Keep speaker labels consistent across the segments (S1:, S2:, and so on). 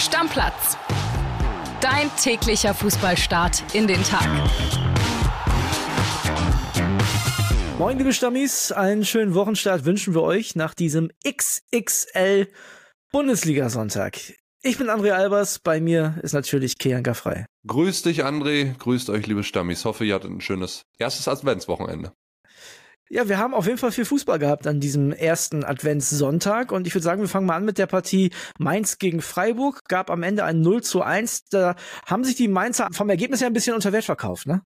S1: Stammplatz. Dein täglicher Fußballstart in den Tag.
S2: Moin, liebe Stammis, einen schönen Wochenstart wünschen wir euch nach diesem XXL Bundesliga-Sonntag. Ich bin André Albers, bei mir ist natürlich Keanka frei.
S3: Grüß dich, André, grüßt euch, liebe Stammis. Hoffe, ihr hattet ein schönes erstes Adventswochenende.
S2: Ja, wir haben auf jeden Fall viel Fußball gehabt an diesem ersten Adventssonntag und ich würde sagen, wir fangen mal an mit der Partie Mainz gegen Freiburg. Gab am Ende ein 0 zu 1. Da haben sich die Mainzer vom Ergebnis her ein bisschen unter Wert verkauft, ne?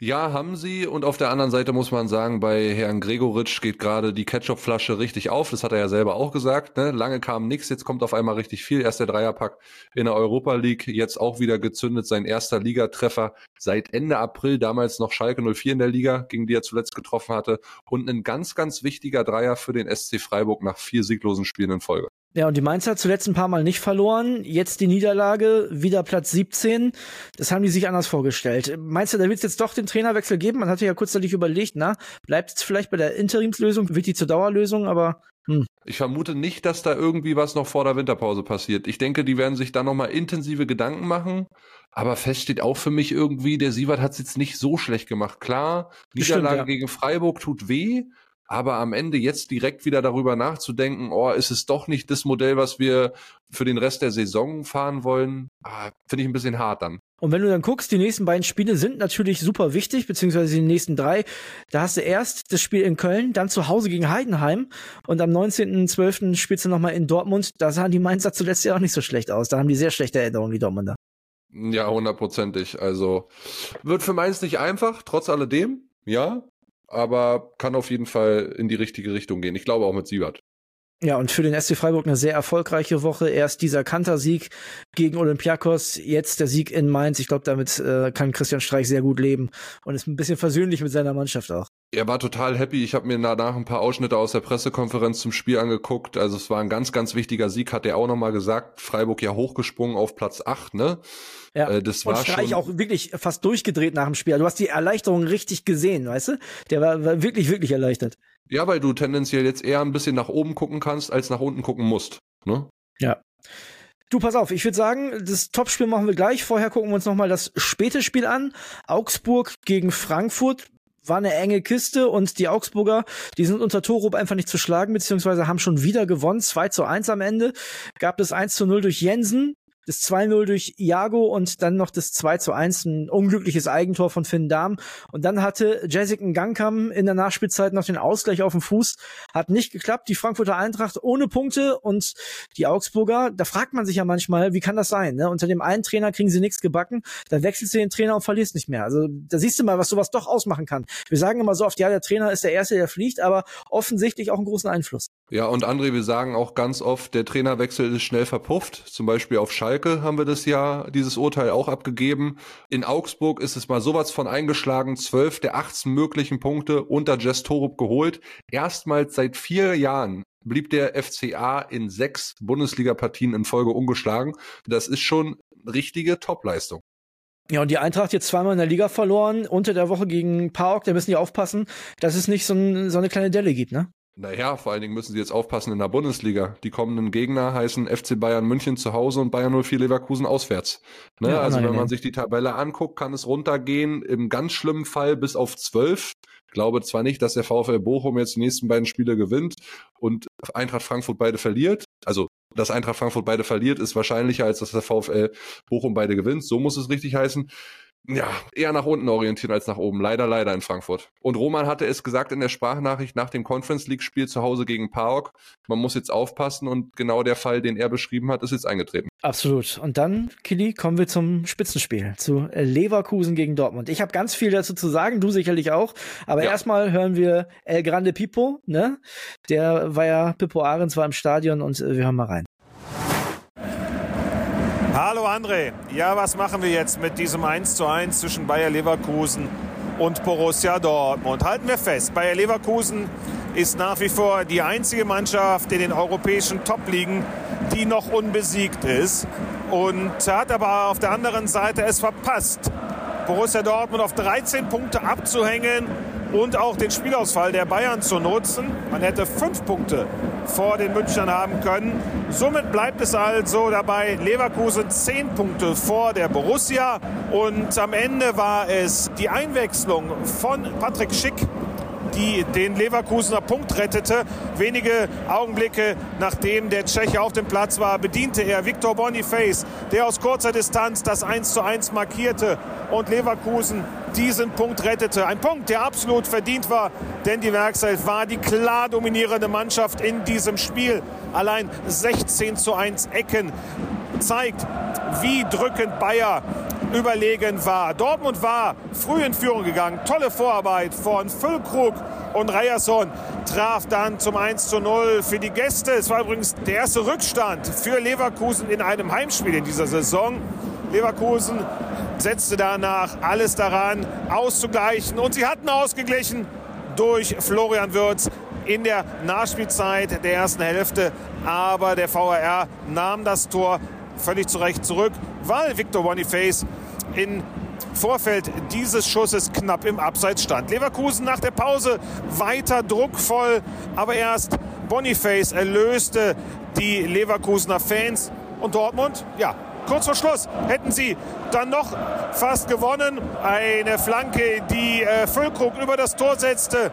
S3: Ja, haben sie. Und auf der anderen Seite muss man sagen, bei Herrn Gregoritsch geht gerade die Ketchupflasche richtig auf. Das hat er ja selber auch gesagt. Ne? Lange kam nichts, jetzt kommt auf einmal richtig viel. Erst der Dreierpack in der Europa League, jetzt auch wieder gezündet. Sein erster Ligatreffer seit Ende April, damals noch Schalke 04 in der Liga, gegen die er zuletzt getroffen hatte. Und ein ganz, ganz wichtiger Dreier für den SC Freiburg nach vier sieglosen Spielen in Folge.
S2: Ja, und die Mainzer zuletzt ein paar Mal nicht verloren. Jetzt die Niederlage, wieder Platz 17. Das haben die sich anders vorgestellt. Meinst du, da wird es jetzt doch den Trainerwechsel geben? Man hatte ja kurzzeitig überlegt, na, bleibt es vielleicht bei der Interimslösung, wird die zur Dauerlösung, aber hm.
S3: Ich vermute nicht, dass da irgendwie was noch vor der Winterpause passiert. Ich denke, die werden sich da nochmal intensive Gedanken machen. Aber fest steht auch für mich irgendwie, der Sievert hat es jetzt nicht so schlecht gemacht. Klar, Niederlage Stimmt, ja. gegen Freiburg tut weh, aber am Ende jetzt direkt wieder darüber nachzudenken, oh, ist es doch nicht das Modell, was wir für den Rest der Saison fahren wollen, ah, finde ich ein bisschen hart dann.
S2: Und wenn du dann guckst, die nächsten beiden Spiele sind natürlich super wichtig, beziehungsweise die nächsten drei. Da hast du erst das Spiel in Köln, dann zu Hause gegen Heidenheim und am 19.12. spielst du nochmal in Dortmund. Da sahen die Mainzer zuletzt ja auch nicht so schlecht aus. Da haben die sehr schlechte Erinnerungen, die Dortmunder.
S3: Ja, hundertprozentig. Also wird für Mainz nicht einfach, trotz alledem. Ja, aber kann auf jeden Fall in die richtige Richtung gehen. Ich glaube auch mit Siebert.
S2: Ja, und für den SC Freiburg eine sehr erfolgreiche Woche. Erst dieser Kantersieg gegen Olympiakos, jetzt der Sieg in Mainz. Ich glaube, damit äh, kann Christian Streich sehr gut leben und ist ein bisschen versöhnlich mit seiner Mannschaft auch.
S3: Er war total happy. Ich habe mir danach ein paar Ausschnitte aus der Pressekonferenz zum Spiel angeguckt. Also es war ein ganz, ganz wichtiger Sieg, hat er auch nochmal gesagt. Freiburg ja hochgesprungen auf Platz 8, ne?
S2: Ja, äh, das war und Streich schon auch wirklich fast durchgedreht nach dem Spiel. Du hast die Erleichterung richtig gesehen, weißt du? Der war, war wirklich, wirklich erleichtert.
S3: Ja, weil du tendenziell jetzt eher ein bisschen nach oben gucken kannst, als nach unten gucken musst. Ne?
S2: Ja. Du, pass auf, ich würde sagen, das Topspiel machen wir gleich. Vorher gucken wir uns nochmal das späte Spiel an. Augsburg gegen Frankfurt war eine enge Kiste und die Augsburger, die sind unter Torup einfach nicht zu schlagen, beziehungsweise haben schon wieder gewonnen. 2 zu 1 am Ende. Gab es 1 zu 0 durch Jensen, das 2-0 durch Iago und dann noch das 2 zu 1, ein unglückliches Eigentor von Finn Dahm. Und dann hatte Jessic Gangkam in der Nachspielzeit noch den Ausgleich auf dem Fuß. Hat nicht geklappt. Die Frankfurter Eintracht ohne Punkte und die Augsburger, da fragt man sich ja manchmal, wie kann das sein? Ne? Unter dem einen Trainer kriegen sie nichts gebacken, dann wechselst du den Trainer und verlierst nicht mehr. Also da siehst du mal, was sowas doch ausmachen kann. Wir sagen immer so oft, ja, der Trainer ist der Erste, der fliegt, aber offensichtlich auch einen großen Einfluss.
S3: Ja, und André, wir sagen auch ganz oft, der Trainerwechsel ist schnell verpufft. Zum Beispiel auf Schalke haben wir das ja, dieses Urteil auch abgegeben. In Augsburg ist es mal sowas von eingeschlagen. Zwölf der 18 möglichen Punkte unter Jess Torup geholt. Erstmals seit vier Jahren blieb der FCA in sechs Bundesliga-Partien in Folge ungeschlagen. Das ist schon richtige Topleistung.
S2: Ja, und die Eintracht jetzt zweimal in der Liga verloren, unter der Woche gegen PAOK, da müssen die aufpassen, dass es nicht so, ein, so eine kleine Delle gibt, ne?
S3: Naja, vor allen Dingen müssen sie jetzt aufpassen in der Bundesliga. Die kommenden Gegner heißen FC Bayern München zu Hause und Bayern 04 Leverkusen auswärts. Ne? Ja, also wenn man sich die Tabelle anguckt, kann es runtergehen, im ganz schlimmen Fall bis auf zwölf. Glaube zwar nicht, dass der VfL Bochum jetzt die nächsten beiden Spiele gewinnt und Eintracht Frankfurt beide verliert. Also dass Eintracht Frankfurt beide verliert, ist wahrscheinlicher, als dass der VfL Bochum beide gewinnt. So muss es richtig heißen ja, eher nach unten orientieren als nach oben. Leider, leider in Frankfurt. Und Roman hatte es gesagt in der Sprachnachricht nach dem Conference League Spiel zu Hause gegen PAOK. Man muss jetzt aufpassen und genau der Fall, den er beschrieben hat, ist jetzt eingetreten.
S2: Absolut. Und dann, Kili, kommen wir zum Spitzenspiel, zu Leverkusen gegen Dortmund. Ich habe ganz viel dazu zu sagen, du sicherlich auch. Aber ja. erstmal hören wir El Grande Pipo, ne? Der war ja, Pippo Ahrens war im Stadion und äh, wir hören mal rein.
S4: Hallo André. Ja, was machen wir jetzt mit diesem 1:1 zwischen Bayer Leverkusen und Borussia Dortmund? Halten wir fest, Bayer Leverkusen ist nach wie vor die einzige Mannschaft in den europäischen Top-Ligen, die noch unbesiegt ist und hat aber auf der anderen Seite es verpasst, Borussia Dortmund auf 13 Punkte abzuhängen und auch den Spielausfall der Bayern zu nutzen. Man hätte fünf Punkte vor den Münchnern haben können. Somit bleibt es also dabei, Leverkusen zehn Punkte vor der Borussia. Und am Ende war es die Einwechslung von Patrick Schick die den Leverkusener Punkt rettete. Wenige Augenblicke nachdem der Tscheche auf dem Platz war, bediente er Victor Boniface, der aus kurzer Distanz das 1 zu 1 markierte und Leverkusen diesen Punkt rettete. Ein Punkt, der absolut verdient war, denn die Werkself war die klar dominierende Mannschaft in diesem Spiel. Allein 16 zu 1 Ecken zeigt, wie drückend Bayer überlegen war. Dortmund war früh in Führung gegangen. Tolle Vorarbeit von Füllkrug und Ryerson traf dann zum 1 zu 0 für die Gäste. Es war übrigens der erste Rückstand für Leverkusen in einem Heimspiel in dieser Saison. Leverkusen setzte danach alles daran, auszugleichen. Und sie hatten ausgeglichen durch Florian Würz in der Nachspielzeit der ersten Hälfte. Aber der VAR nahm das Tor völlig zu Recht zurück, weil Victor Boniface in Vorfeld dieses Schusses knapp im Abseits stand. Leverkusen nach der Pause weiter druckvoll, aber erst Boniface erlöste die Leverkusener Fans und Dortmund, ja, kurz vor Schluss hätten sie dann noch fast gewonnen. Eine Flanke, die äh, Füllkrug über das Tor setzte.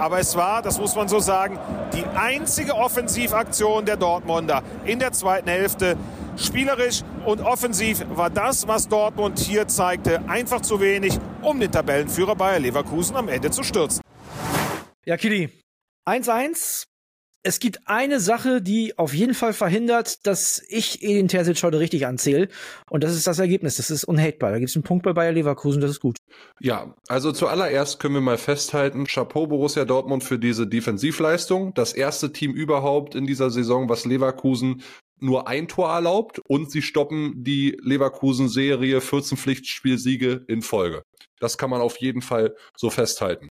S4: Aber es war, das muss man so sagen, die einzige Offensivaktion der Dortmunder in der zweiten Hälfte. Spielerisch und offensiv war das, was Dortmund hier zeigte, einfach zu wenig, um den Tabellenführer Bayer Leverkusen am Ende zu stürzen.
S2: Ja, Kili, 1-1. Es gibt eine Sache, die auf jeden Fall verhindert, dass ich Edin Terzic heute richtig anzähle. Und das ist das Ergebnis. Das ist unhatebar. Da gibt es einen Punkt bei Bayer Leverkusen, das ist gut.
S3: Ja, also zuallererst können wir mal festhalten, Chapeau Borussia Dortmund für diese Defensivleistung. Das erste Team überhaupt in dieser Saison, was Leverkusen nur ein Tor erlaubt und sie stoppen die Leverkusen-Serie 14 Pflichtspielsiege in Folge. Das kann man auf jeden Fall so festhalten.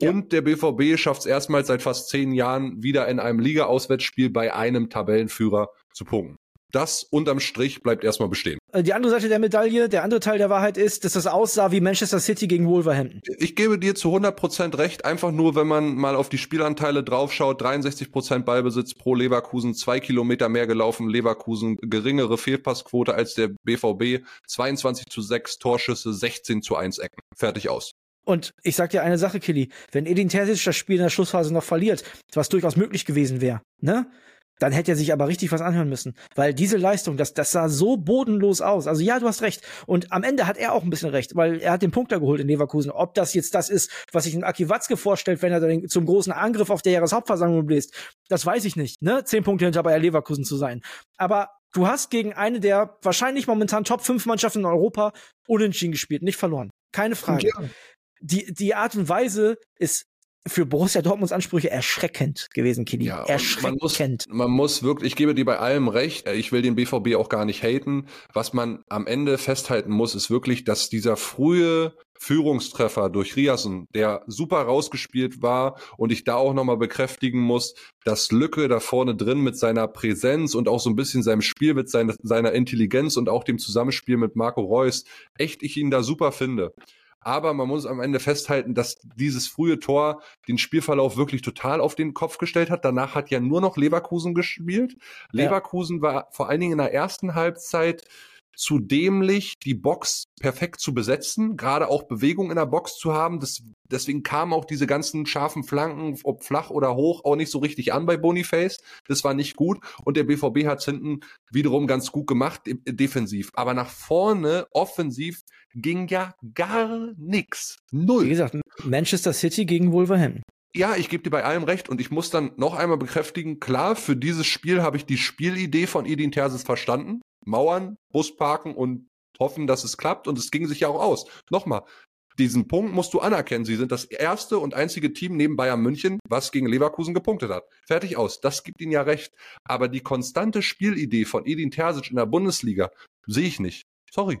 S3: Ja. Und der BVB schafft es erstmals seit fast zehn Jahren wieder in einem Liga-Auswärtsspiel bei einem Tabellenführer zu punkten das unterm Strich bleibt erstmal bestehen.
S2: Äh, die andere Seite der Medaille, der andere Teil der Wahrheit ist, dass das aussah wie Manchester City gegen Wolverhampton.
S3: Ich gebe dir zu 100% recht, einfach nur, wenn man mal auf die Spielanteile draufschaut, 63% Ballbesitz pro Leverkusen, zwei Kilometer mehr gelaufen, Leverkusen geringere Fehlpassquote als der BVB, 22 zu 6 Torschüsse, 16 zu 1 Ecken. Fertig aus.
S2: Und ich sag dir eine Sache, Killy, wenn Edin Terzic das Spiel in der Schlussphase noch verliert, was durchaus möglich gewesen wäre, ne? Dann hätte er sich aber richtig was anhören müssen. Weil diese Leistung, das, das sah so bodenlos aus. Also ja, du hast recht. Und am Ende hat er auch ein bisschen recht, weil er hat den Punkt da geholt in Leverkusen. Ob das jetzt das ist, was sich ein Aki Watzke vorstellt, wenn er dann zum großen Angriff auf der Jahreshauptversammlung bläst, das weiß ich nicht. Ne? Zehn Punkte hinter Bayer Leverkusen zu sein. Aber du hast gegen eine der wahrscheinlich momentan Top 5 Mannschaften in Europa unentschieden gespielt, nicht verloren. Keine Frage. Ja. Die, die Art und Weise ist für Borussia Dortmunds Ansprüche erschreckend gewesen, Kili. Ja, erschreckend.
S3: Man muss, man muss wirklich, ich gebe dir bei allem recht, ich will den BVB auch gar nicht haten. Was man am Ende festhalten muss, ist wirklich, dass dieser frühe Führungstreffer durch Riasen, der super rausgespielt war und ich da auch nochmal bekräftigen muss, dass Lücke da vorne drin mit seiner Präsenz und auch so ein bisschen seinem Spiel mit seiner, seiner Intelligenz und auch dem Zusammenspiel mit Marco Reus, echt ich ihn da super finde. Aber man muss am Ende festhalten, dass dieses frühe Tor den Spielverlauf wirklich total auf den Kopf gestellt hat. Danach hat ja nur noch Leverkusen gespielt. Leverkusen ja. war vor allen Dingen in der ersten Halbzeit zu dämlich, die Box perfekt zu besetzen, gerade auch Bewegung in der Box zu haben. Das, deswegen kamen auch diese ganzen scharfen Flanken, ob flach oder hoch, auch nicht so richtig an bei Boniface. Das war nicht gut. Und der BVB hat es hinten wiederum ganz gut gemacht, defensiv. Aber nach vorne, offensiv, ging ja gar nichts. Null.
S2: Wie gesagt, Manchester City gegen Wolverhampton.
S3: Ja, ich gebe dir bei allem recht und ich muss dann noch einmal bekräftigen, klar, für dieses Spiel habe ich die Spielidee von Edin Terzic verstanden. Mauern, Bus parken und hoffen, dass es klappt. Und es ging sich ja auch aus. Nochmal, diesen Punkt musst du anerkennen. Sie sind das erste und einzige Team neben Bayern München, was gegen Leverkusen gepunktet hat. Fertig aus. Das gibt ihnen ja recht. Aber die konstante Spielidee von Edin Terzic in der Bundesliga sehe ich nicht. Sorry.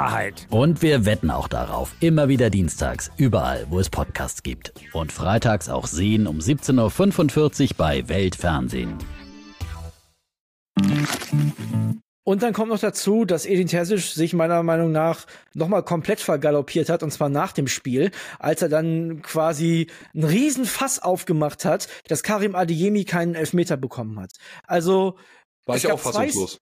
S5: Wahrheit.
S6: Und wir wetten auch darauf. Immer wieder dienstags, überall, wo es Podcasts gibt. Und freitags auch sehen um 17.45 Uhr bei Weltfernsehen.
S2: Und dann kommt noch dazu, dass Edin Terzic sich meiner Meinung nach nochmal komplett vergaloppiert hat, und zwar nach dem Spiel, als er dann quasi einen riesen Fass aufgemacht hat, dass Karim Adeyemi keinen Elfmeter bekommen hat. Also
S3: war ich auch fassungslos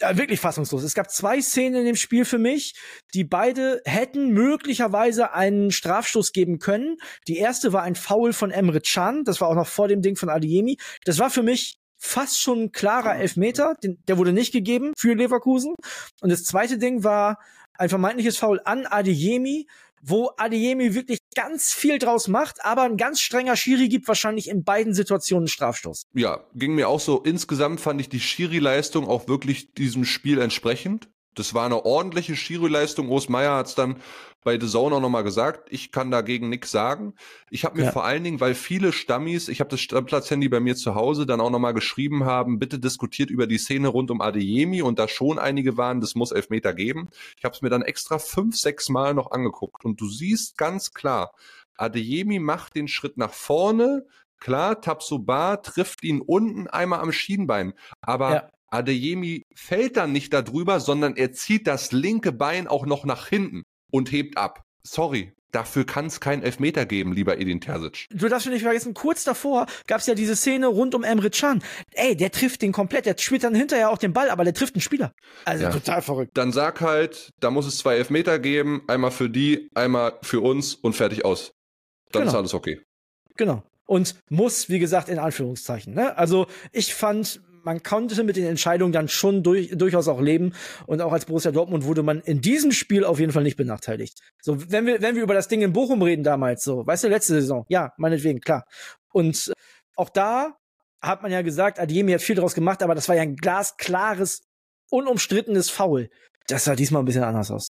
S2: ja, wirklich fassungslos. Es gab zwei Szenen in dem Spiel für mich, die beide hätten möglicherweise einen Strafstoß geben können. Die erste war ein Foul von Emre Can, das war auch noch vor dem Ding von Adiemi. Das war für mich fast schon ein klarer Elfmeter, den, der wurde nicht gegeben für Leverkusen. Und das zweite Ding war ein vermeintliches Foul an Adeyemi, wo Adeyemi wirklich ganz viel draus macht, aber ein ganz strenger Schiri gibt wahrscheinlich in beiden Situationen Strafstoß.
S3: Ja, ging mir auch so. Insgesamt fand ich die Schiri-Leistung auch wirklich diesem Spiel entsprechend. Das war eine ordentliche Schiri-Leistung. Urs Meier hat es dann bei The Zone auch nochmal gesagt, ich kann dagegen nichts sagen. Ich habe mir ja. vor allen Dingen, weil viele Stammis, ich habe das Stammplatz-Handy bei mir zu Hause, dann auch nochmal geschrieben haben, bitte diskutiert über die Szene rund um Adeyemi und da schon einige waren, das muss Elfmeter geben. Ich habe es mir dann extra fünf, sechs Mal noch angeguckt und du siehst ganz klar, Adeyemi macht den Schritt nach vorne, Klar, Tabsoba trifft ihn unten einmal am Schienbein, aber ja. Adeyemi fällt dann nicht darüber, sondern er zieht das linke Bein auch noch nach hinten und hebt ab. Sorry, Dafür kann es keinen Elfmeter geben, lieber Edin Terzic.
S2: Du darfst nicht vergessen, kurz davor gab es ja diese Szene rund um Emre Can. Ey, der trifft den komplett, der spielt dann hinterher auch den Ball, aber der trifft einen Spieler. Also ja. total verrückt.
S3: Dann sag halt, da muss es zwei Elfmeter geben, einmal für die, einmal für uns und fertig aus. Dann genau. ist alles okay.
S2: Genau. Und muss, wie gesagt, in Anführungszeichen. Ne? Also ich fand, man konnte mit den Entscheidungen dann schon durch, durchaus auch leben. Und auch als Borussia Dortmund wurde man in diesem Spiel auf jeden Fall nicht benachteiligt. So, wenn wir, wenn wir über das Ding in Bochum reden damals, so, weißt du, letzte Saison, ja, meinetwegen, klar. Und auch da hat man ja gesagt, Adiemi hat viel draus gemacht, aber das war ja ein glasklares, unumstrittenes Foul. Das sah diesmal ein bisschen anders aus.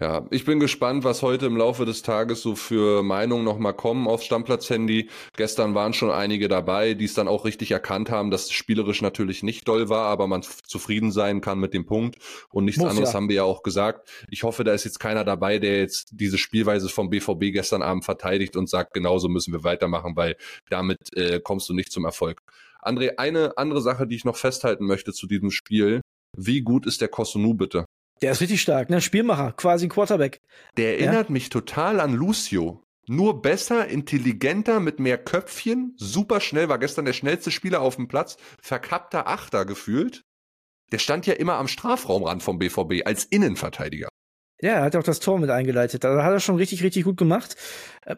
S3: Ja, ich bin gespannt, was heute im Laufe des Tages so für Meinungen nochmal kommen aufs Stammplatz-Handy. Gestern waren schon einige dabei, die es dann auch richtig erkannt haben, dass es spielerisch natürlich nicht doll war, aber man zufrieden sein kann mit dem Punkt. Und nichts Muss, anderes ja. haben wir ja auch gesagt. Ich hoffe, da ist jetzt keiner dabei, der jetzt diese Spielweise vom BVB gestern Abend verteidigt und sagt, genauso müssen wir weitermachen, weil damit äh, kommst du nicht zum Erfolg. André, eine andere Sache, die ich noch festhalten möchte zu diesem Spiel. Wie gut ist der Kosunu bitte?
S2: Der ist richtig stark, ne? Spielmacher, quasi Quarterback.
S3: Der erinnert ja? mich total an Lucio. Nur besser, intelligenter, mit mehr Köpfchen, super schnell, war gestern der schnellste Spieler auf dem Platz, verkappter Achter gefühlt. Der stand ja immer am Strafraumrand vom BVB als Innenverteidiger.
S2: Ja, er hat auch das Tor mit eingeleitet. Da hat er schon richtig, richtig gut gemacht.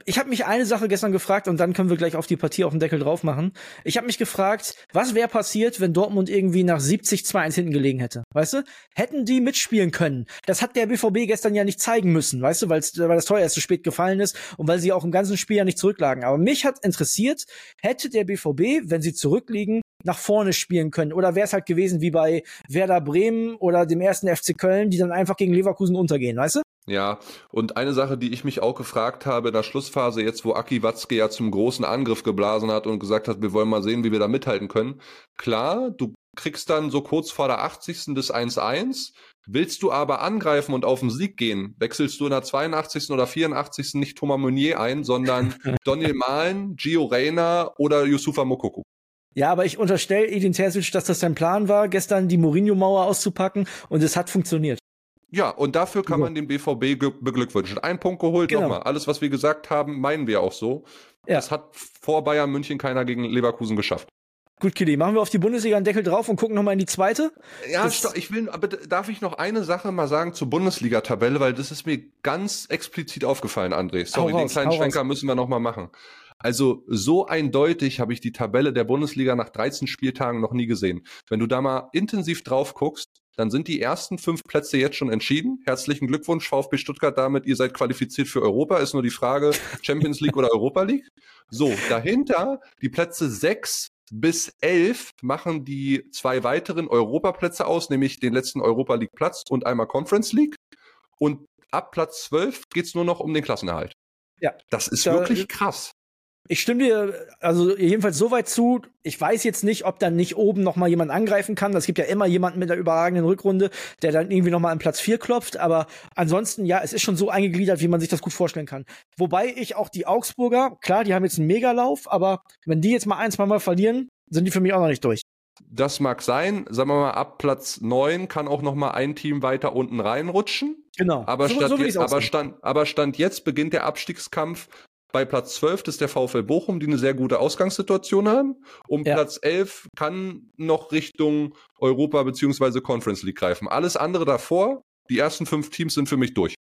S2: Ich habe mich eine Sache gestern gefragt und dann können wir gleich auf die Partie auf den Deckel drauf machen. Ich habe mich gefragt, was wäre passiert, wenn Dortmund irgendwie nach 70 2-1 hinten gelegen hätte? Weißt du? Hätten die mitspielen können? Das hat der BVB gestern ja nicht zeigen müssen, weißt du, weil das Tor erst zu spät gefallen ist und weil sie auch im ganzen Spiel ja nicht zurücklagen. Aber mich hat interessiert, hätte der BVB, wenn sie zurückliegen, nach vorne spielen können? Oder wäre es halt gewesen wie bei Werder Bremen oder dem ersten FC Köln, die dann einfach gegen Leverkusen untergehen, weißt du?
S3: Ja, und eine Sache, die ich mich auch gefragt habe in der Schlussphase, jetzt wo Aki Watzke ja zum großen Angriff geblasen hat und gesagt hat, wir wollen mal sehen, wie wir da mithalten können. Klar, du kriegst dann so kurz vor der 80. des 1-1, willst du aber angreifen und auf den Sieg gehen, wechselst du in der 82. oder 84. nicht Thomas Meunier ein, sondern Daniel Mahlen, Gio Reyna oder Yusufa Mokoko.
S2: Ja, aber ich unterstelle Edin Terzic, dass das sein Plan war, gestern die Mourinho-Mauer auszupacken und es hat funktioniert.
S3: Ja, und dafür kann man den BVB beglückwünschen. Ein Punkt geholt, genau. nochmal. Alles, was wir gesagt haben, meinen wir auch so. Ja. Das hat vor Bayern München keiner gegen Leverkusen geschafft.
S2: Gut, Kili, machen wir auf die Bundesliga einen Deckel drauf und gucken nochmal in die zweite?
S3: Ja, das ich will, aber darf ich noch eine Sache mal sagen zur Bundesliga-Tabelle, weil das ist mir ganz explizit aufgefallen, André. Sorry, raus, den kleinen Schwenker raus. müssen wir nochmal machen. Also so eindeutig habe ich die Tabelle der Bundesliga nach 13 Spieltagen noch nie gesehen. Wenn du da mal intensiv drauf guckst, dann sind die ersten fünf Plätze jetzt schon entschieden. Herzlichen Glückwunsch, VfB Stuttgart, damit ihr seid qualifiziert für Europa. Ist nur die Frage, Champions League oder Europa League. So, dahinter die Plätze sechs bis elf machen die zwei weiteren Europaplätze aus, nämlich den letzten Europa League Platz und einmal Conference League. Und ab Platz zwölf geht's nur noch um den Klassenerhalt. Ja. Das ist da, wirklich krass.
S2: Ich stimme dir also jedenfalls so weit zu. Ich weiß jetzt nicht, ob dann nicht oben noch mal jemand angreifen kann. Es gibt ja immer jemanden mit einer überragenden Rückrunde, der dann irgendwie noch mal an Platz 4 klopft. Aber ansonsten, ja, es ist schon so eingegliedert, wie man sich das gut vorstellen kann. Wobei ich auch die Augsburger, klar, die haben jetzt einen Megalauf, aber wenn die jetzt mal ein, zwei Mal verlieren, sind die für mich auch noch nicht durch.
S3: Das mag sein. Sagen wir mal, ab Platz 9 kann auch noch mal ein Team weiter unten reinrutschen.
S2: Genau.
S3: Aber, so, so jetzt, aber, stand, aber Stand jetzt beginnt der Abstiegskampf bei Platz 12 ist der VfL Bochum, die eine sehr gute Ausgangssituation haben. Um ja. Platz 11 kann noch Richtung Europa beziehungsweise Conference League greifen. Alles andere davor, die ersten fünf Teams sind für mich durch.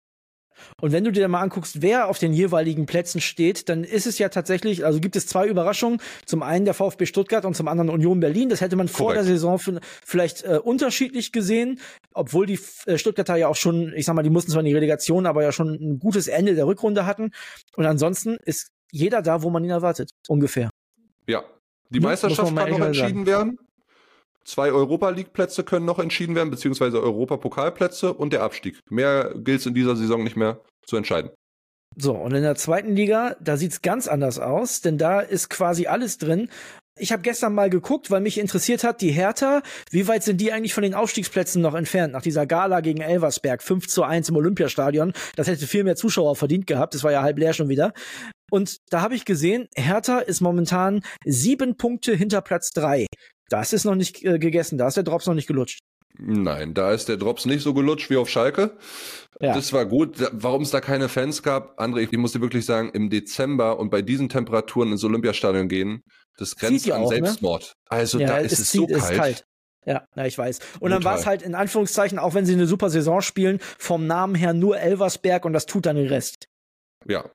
S2: Und wenn du dir mal anguckst, wer auf den jeweiligen Plätzen steht, dann ist es ja tatsächlich, also gibt es zwei Überraschungen. Zum einen der VfB Stuttgart und zum anderen Union Berlin. Das hätte man Korrekt. vor der Saison vielleicht äh, unterschiedlich gesehen, obwohl die äh, Stuttgarter ja auch schon, ich sag mal, die mussten zwar in die Relegation, aber ja schon ein gutes Ende der Rückrunde hatten. Und ansonsten ist jeder da, wo man ihn erwartet, ungefähr.
S3: Ja. Die ne? Meisterschaft kann noch entschieden werden. Zwei Europa League Plätze können noch entschieden werden, beziehungsweise Europapokalplätze und der Abstieg. Mehr gilt es in dieser Saison nicht mehr zu entscheiden.
S2: So, und in der zweiten Liga, da sieht's ganz anders aus, denn da ist quasi alles drin. Ich habe gestern mal geguckt, weil mich interessiert hat, die Hertha, wie weit sind die eigentlich von den Aufstiegsplätzen noch entfernt? Nach dieser Gala gegen Elversberg, 5 zu 1 im Olympiastadion. Das hätte viel mehr Zuschauer verdient gehabt, das war ja halb leer schon wieder. Und da habe ich gesehen, Hertha ist momentan sieben Punkte hinter Platz drei. Das ist noch nicht äh, gegessen, da ist der Drops noch nicht gelutscht.
S3: Nein, da ist der Drops nicht so gelutscht wie auf Schalke. Ja. Das war gut. Warum es da keine Fans gab, André, ich muss dir wirklich sagen, im Dezember und bei diesen Temperaturen ins Olympiastadion gehen, das grenzt an auch, ne? Selbstmord. Ne? Also ja, da ist es, so kalt. kalt.
S2: Ja, ja, ich weiß. Und Brutal. dann war es halt in Anführungszeichen, auch wenn sie eine super Saison spielen, vom Namen her nur Elversberg und das tut dann den Rest.
S3: Ja,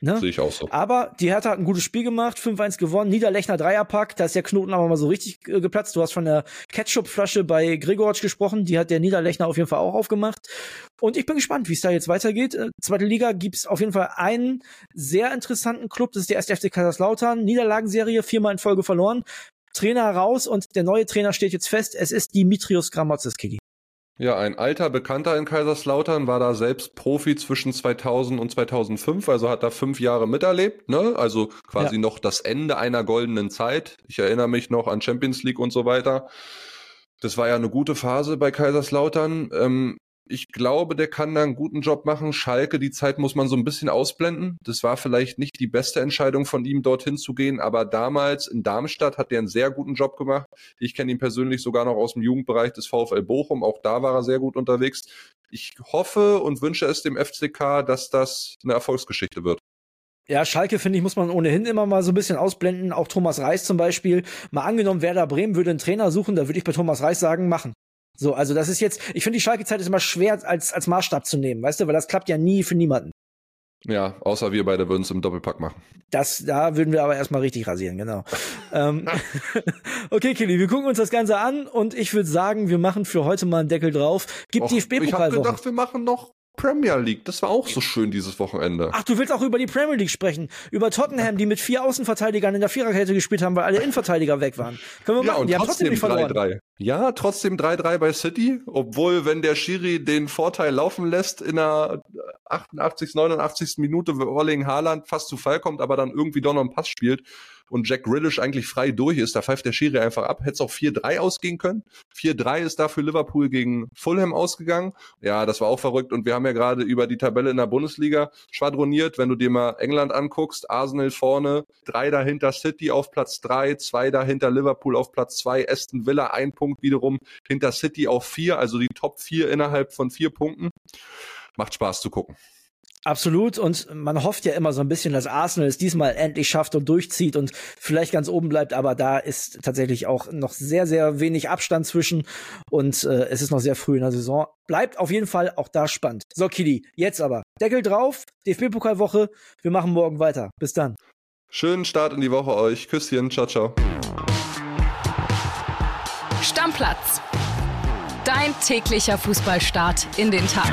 S3: Ne? Sehe ich auch so.
S2: Aber die Hertha hat ein gutes Spiel gemacht, 5-1 gewonnen, Niederlechner Dreierpack, da ist der Knoten aber mal so richtig äh, geplatzt. Du hast von der Ketchup-Flasche bei Gregoritsch gesprochen, die hat der Niederlechner auf jeden Fall auch aufgemacht. Und ich bin gespannt, wie es da jetzt weitergeht. Äh, zweite Liga gibt's auf jeden Fall einen sehr interessanten Club, das ist der erste FC Kaiserslautern. Niederlagenserie, viermal in Folge verloren. Trainer raus und der neue Trainer steht jetzt fest, es ist Dimitrios Gramotzes, Kiki.
S3: Ja, ein alter Bekannter in Kaiserslautern war da selbst Profi zwischen 2000 und 2005, also hat da fünf Jahre miterlebt, ne? Also quasi ja. noch das Ende einer goldenen Zeit. Ich erinnere mich noch an Champions League und so weiter. Das war ja eine gute Phase bei Kaiserslautern. Ähm, ich glaube, der kann da einen guten Job machen. Schalke, die Zeit muss man so ein bisschen ausblenden. Das war vielleicht nicht die beste Entscheidung von ihm, dorthin zu gehen, aber damals in Darmstadt hat er einen sehr guten Job gemacht. Ich kenne ihn persönlich sogar noch aus dem Jugendbereich des VfL Bochum. Auch da war er sehr gut unterwegs. Ich hoffe und wünsche es dem FCK, dass das eine Erfolgsgeschichte wird.
S2: Ja, Schalke, finde ich, muss man ohnehin immer mal so ein bisschen ausblenden. Auch Thomas Reis zum Beispiel. Mal angenommen, Werder Bremen würde einen Trainer suchen, da würde ich bei Thomas Reis sagen, machen. So, also das ist jetzt, ich finde die Schalke-Zeit ist immer schwer als, als Maßstab zu nehmen, weißt du, weil das klappt ja nie für niemanden.
S3: Ja, außer wir beide würden es im Doppelpack machen.
S2: Das, da würden wir aber erstmal richtig rasieren, genau. ähm, okay, Kili, wir gucken uns das Ganze an und ich würde sagen, wir machen für heute mal einen Deckel drauf. Gibt die DFB-Pokal.
S3: Ich habe gedacht, wir machen noch Premier League. Das war auch so schön dieses Wochenende.
S2: Ach, du willst auch über die Premier League sprechen. Über Tottenham, die mit vier Außenverteidigern in der Viererkette gespielt haben, weil alle Innenverteidiger weg waren.
S3: Können wir ja, machen. Und die trotzdem haben trotzdem 3 -3. Ja, trotzdem 3-3 bei City, obwohl, wenn der Schiri den Vorteil laufen lässt, in der 88., 89. Minute, wo Erling Haaland fast zu Fall kommt, aber dann irgendwie doch noch einen Pass spielt und Jack Grealish eigentlich frei durch ist, da pfeift der Schiri einfach ab. Hätte es auch 4-3 ausgehen können. 4-3 ist dafür Liverpool gegen Fulham ausgegangen. Ja, das war auch verrückt und wir haben ja gerade über die Tabelle in der Bundesliga schwadroniert. Wenn du dir mal England anguckst, Arsenal vorne, drei dahinter City auf Platz drei, zwei dahinter Liverpool auf Platz zwei, Aston Villa ein Punkt wiederum hinter City auf vier, also die Top vier innerhalb von vier Punkten. Macht Spaß zu gucken.
S2: Absolut. Und man hofft ja immer so ein bisschen, dass Arsenal es diesmal endlich schafft und durchzieht und vielleicht ganz oben bleibt. Aber da ist tatsächlich auch noch sehr, sehr wenig Abstand zwischen. Und äh, es ist noch sehr früh in der Saison. Bleibt auf jeden Fall auch da spannend. So, Kili, jetzt aber. Deckel drauf. DFB-Pokalwoche. Wir machen morgen weiter. Bis dann.
S3: Schönen Start in die Woche euch. Küsschen. Ciao, ciao.
S1: Stammplatz Dein täglicher Fußballstart in den Tag.